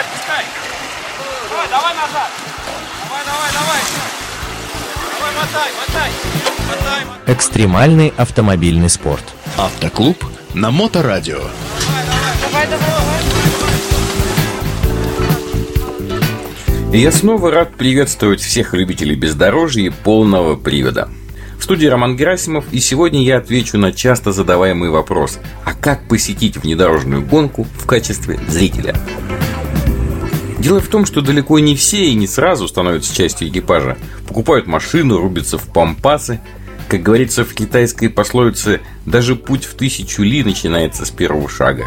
Давай, отпускай. Давай, давай назад. Давай, давай, давай. Давай, мотай, мотай. Мотай, мотай. Экстремальный автомобильный спорт. Автоклуб на Моторадио. Давай, давай, давай. И я снова рад приветствовать всех любителей бездорожья и полного привода. В студии Роман Герасимов, и сегодня я отвечу на часто задаваемый вопрос А как посетить внедорожную гонку в качестве зрителя? Дело в том, что далеко не все и не сразу становятся частью экипажа. Покупают машину, рубятся в пампасы. Как говорится в китайской пословице, даже путь в тысячу ли начинается с первого шага.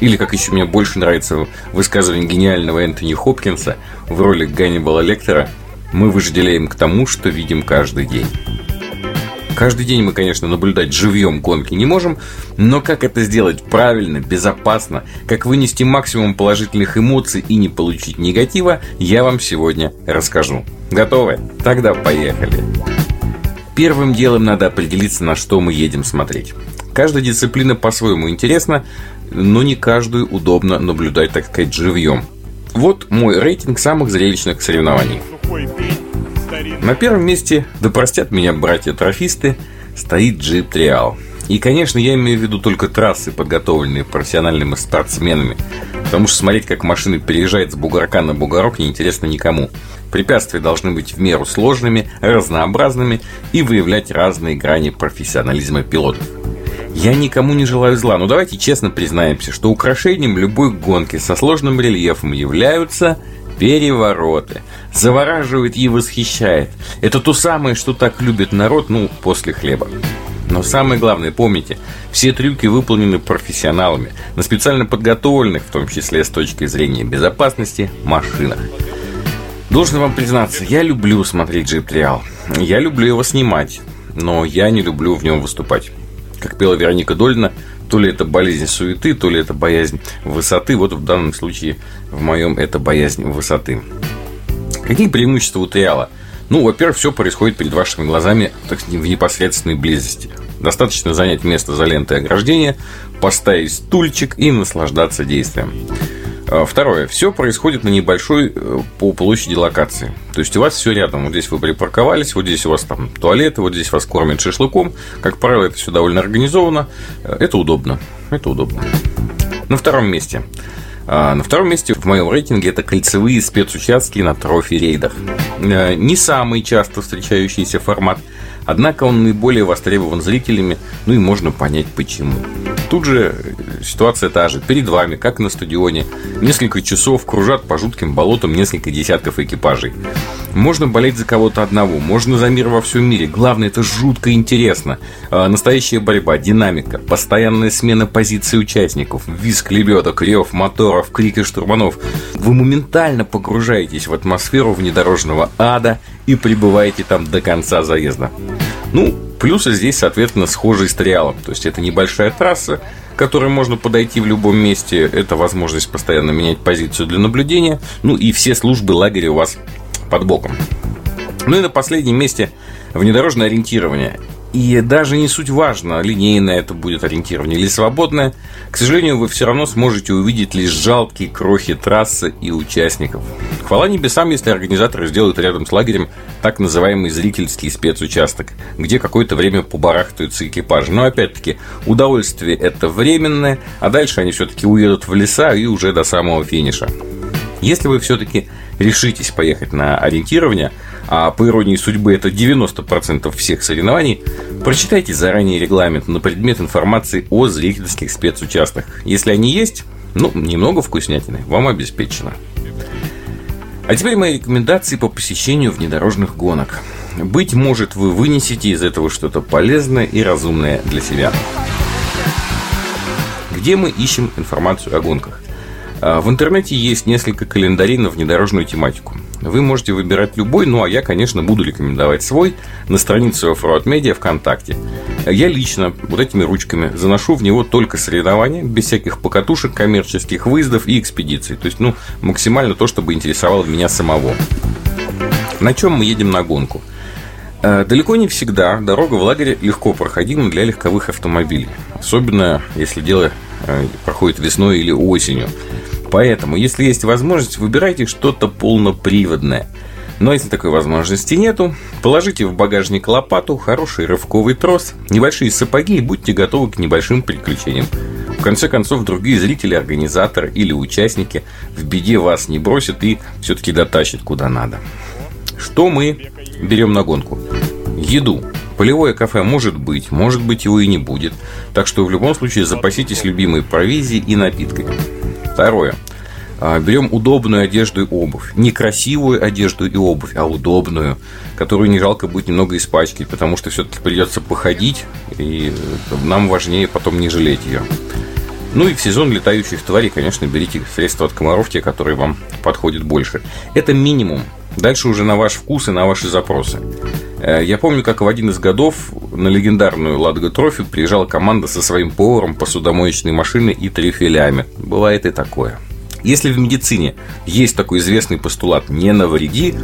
Или, как еще мне больше нравится высказывание гениального Энтони Хопкинса в роли Ганнибала Лектора, мы вожделеем к тому, что видим каждый день. Каждый день мы, конечно, наблюдать живьем гонки не можем, но как это сделать правильно, безопасно, как вынести максимум положительных эмоций и не получить негатива, я вам сегодня расскажу. Готовы? Тогда поехали. Первым делом надо определиться, на что мы едем смотреть. Каждая дисциплина по-своему интересна, но не каждую удобно наблюдать, так сказать, живьем. Вот мой рейтинг самых зрелищных соревнований. На первом месте, да простят меня братья-трофисты, стоит джип Триал. И, конечно, я имею в виду только трассы, подготовленные профессиональными спортсменами. Потому что смотреть, как машина переезжает с бугорка на бугорок, неинтересно никому. Препятствия должны быть в меру сложными, разнообразными и выявлять разные грани профессионализма пилотов. Я никому не желаю зла, но давайте честно признаемся, что украшением любой гонки со сложным рельефом являются перевороты. Завораживает и восхищает. Это то самое, что так любит народ, ну, после хлеба. Но самое главное, помните, все трюки выполнены профессионалами, на специально подготовленных, в том числе с точки зрения безопасности, машинах. Должен вам признаться, я люблю смотреть джип Триал. Я люблю его снимать, но я не люблю в нем выступать. Как пела Вероника Дольна, то ли это болезнь суеты, то ли это боязнь высоты. Вот в данном случае, в моем, это боязнь высоты. Какие преимущества у Триала? Ну, во-первых, все происходит перед вашими глазами так сказать, в непосредственной близости. Достаточно занять место за лентой ограждения, поставить стульчик и наслаждаться действием. А, второе. Все происходит на небольшой э, по площади локации. То есть у вас все рядом. Вот здесь вы припарковались, вот здесь у вас там туалеты, вот здесь вас кормят шашлыком. Как правило, это все довольно организовано. Э, это удобно. Это удобно. На втором месте. А, на втором месте в моем рейтинге это кольцевые спецучастки на трофи-рейдах. Э, не самый часто встречающийся формат, однако он наиболее востребован зрителями, ну и можно понять почему. Тут же ситуация та же. Перед вами, как на стадионе, несколько часов кружат по жутким болотам несколько десятков экипажей. Можно болеть за кого-то одного, можно за мир во всем мире. Главное, это жутко интересно. А, настоящая борьба, динамика, постоянная смена позиций участников, визг лебедок, рев моторов, крики штурманов. Вы моментально погружаетесь в атмосферу внедорожного ада и пребываете там до конца заезда. Ну, Плюсы здесь, соответственно, схожие с триалом. То есть это небольшая трасса, которой можно подойти в любом месте. Это возможность постоянно менять позицию для наблюдения. Ну и все службы лагеря у вас под боком. Ну и на последнем месте внедорожное ориентирование. И даже не суть важно, линейное это будет ориентирование или свободное, к сожалению, вы все равно сможете увидеть лишь жалкие крохи трассы и участников. Хвала небесам, если организаторы сделают рядом с лагерем так называемый зрительский спецучасток, где какое-то время побарахтаются экипажи. Но опять-таки, удовольствие это временное, а дальше они все-таки уедут в леса и уже до самого финиша. Если вы все-таки решитесь поехать на ориентирование, а по иронии судьбы это 90% всех соревнований, прочитайте заранее регламент на предмет информации о зрительских спецучастках. Если они есть, ну, немного вкуснятины вам обеспечено. А теперь мои рекомендации по посещению внедорожных гонок. Быть может, вы вынесете из этого что-то полезное и разумное для себя. Где мы ищем информацию о гонках? А, в интернете есть несколько календарей на внедорожную тематику. Вы можете выбирать любой, ну а я, конечно, буду рекомендовать свой на странице Offroad Media ВКонтакте. Я лично вот этими ручками заношу в него только соревнования, без всяких покатушек, коммерческих выездов и экспедиций. То есть, ну, максимально то, чтобы интересовало меня самого. На чем мы едем на гонку? Э, далеко не всегда дорога в лагере легко проходима для легковых автомобилей. Особенно, если дело э, проходит весной или осенью. Поэтому, если есть возможность, выбирайте что-то полноприводное. Но если такой возможности нету, положите в багажник лопату, хороший рывковый трос, небольшие сапоги и будьте готовы к небольшим приключениям. В конце концов, другие зрители, организаторы или участники в беде вас не бросят и все-таки дотащат куда надо. Что мы берем на гонку? Еду. Полевое кафе может быть, может быть его и не будет. Так что в любом случае запаситесь любимой провизией и напитками. Второе. А, берем удобную одежду и обувь. Не красивую одежду и обувь, а удобную, которую не жалко будет немного испачкать, потому что все-таки придется походить, и нам важнее потом не жалеть ее. Ну и в сезон летающих тварей, конечно, берите средства от комаров, те, которые вам подходят больше. Это минимум. Дальше уже на ваш вкус и на ваши запросы. Э, я помню, как в один из годов на легендарную Ладога Трофи приезжала команда со своим поваром, посудомоечной машиной и трюфелями. Бывает и такое. Если в медицине есть такой известный постулат «не навреди»,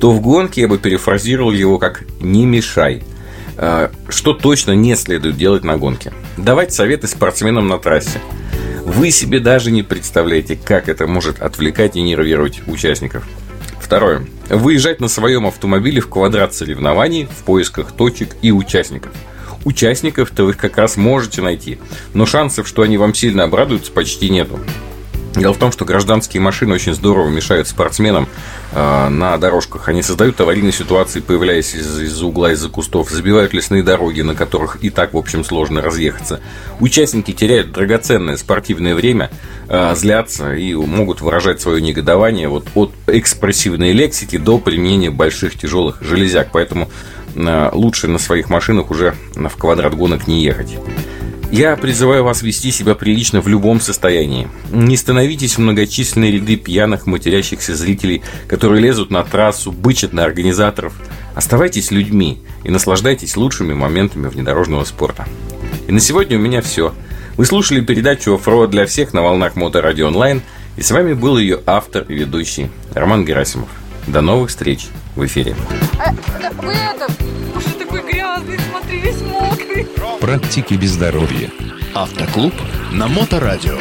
то в гонке я бы перефразировал его как «не мешай». Э, что точно не следует делать на гонке? Давать советы спортсменам на трассе. Вы себе даже не представляете, как это может отвлекать и нервировать участников. Второе. Выезжать на своем автомобиле в квадрат соревнований в поисках точек и участников. Участников-то вы как раз можете найти, но шансов, что они вам сильно обрадуются, почти нету. Дело в том, что гражданские машины очень здорово мешают спортсменам э, на дорожках. Они создают аварийные ситуации, появляясь из- из угла, из-за кустов, забивают лесные дороги, на которых и так, в общем, сложно разъехаться. Участники теряют драгоценное спортивное время, э, злятся и могут выражать свое негодование вот от экспрессивной лексики до применения больших тяжелых железяк. Поэтому э, лучше на своих машинах уже в квадрат гонок не ехать. Я призываю вас вести себя прилично в любом состоянии. Не становитесь в многочисленные ряды пьяных, матерящихся зрителей, которые лезут на трассу, бычат на организаторов. Оставайтесь людьми и наслаждайтесь лучшими моментами внедорожного спорта. И на сегодня у меня все. Вы слушали передачу «Оффроуд для всех» на волнах Моторадио Онлайн, и с вами был ее автор и ведущий Роман Герасимов. До новых встреч в эфире. А, да, вы это, уже такой грязный, смотри, весь мокрый. Практики без здоровья. Автоклуб на Моторадио.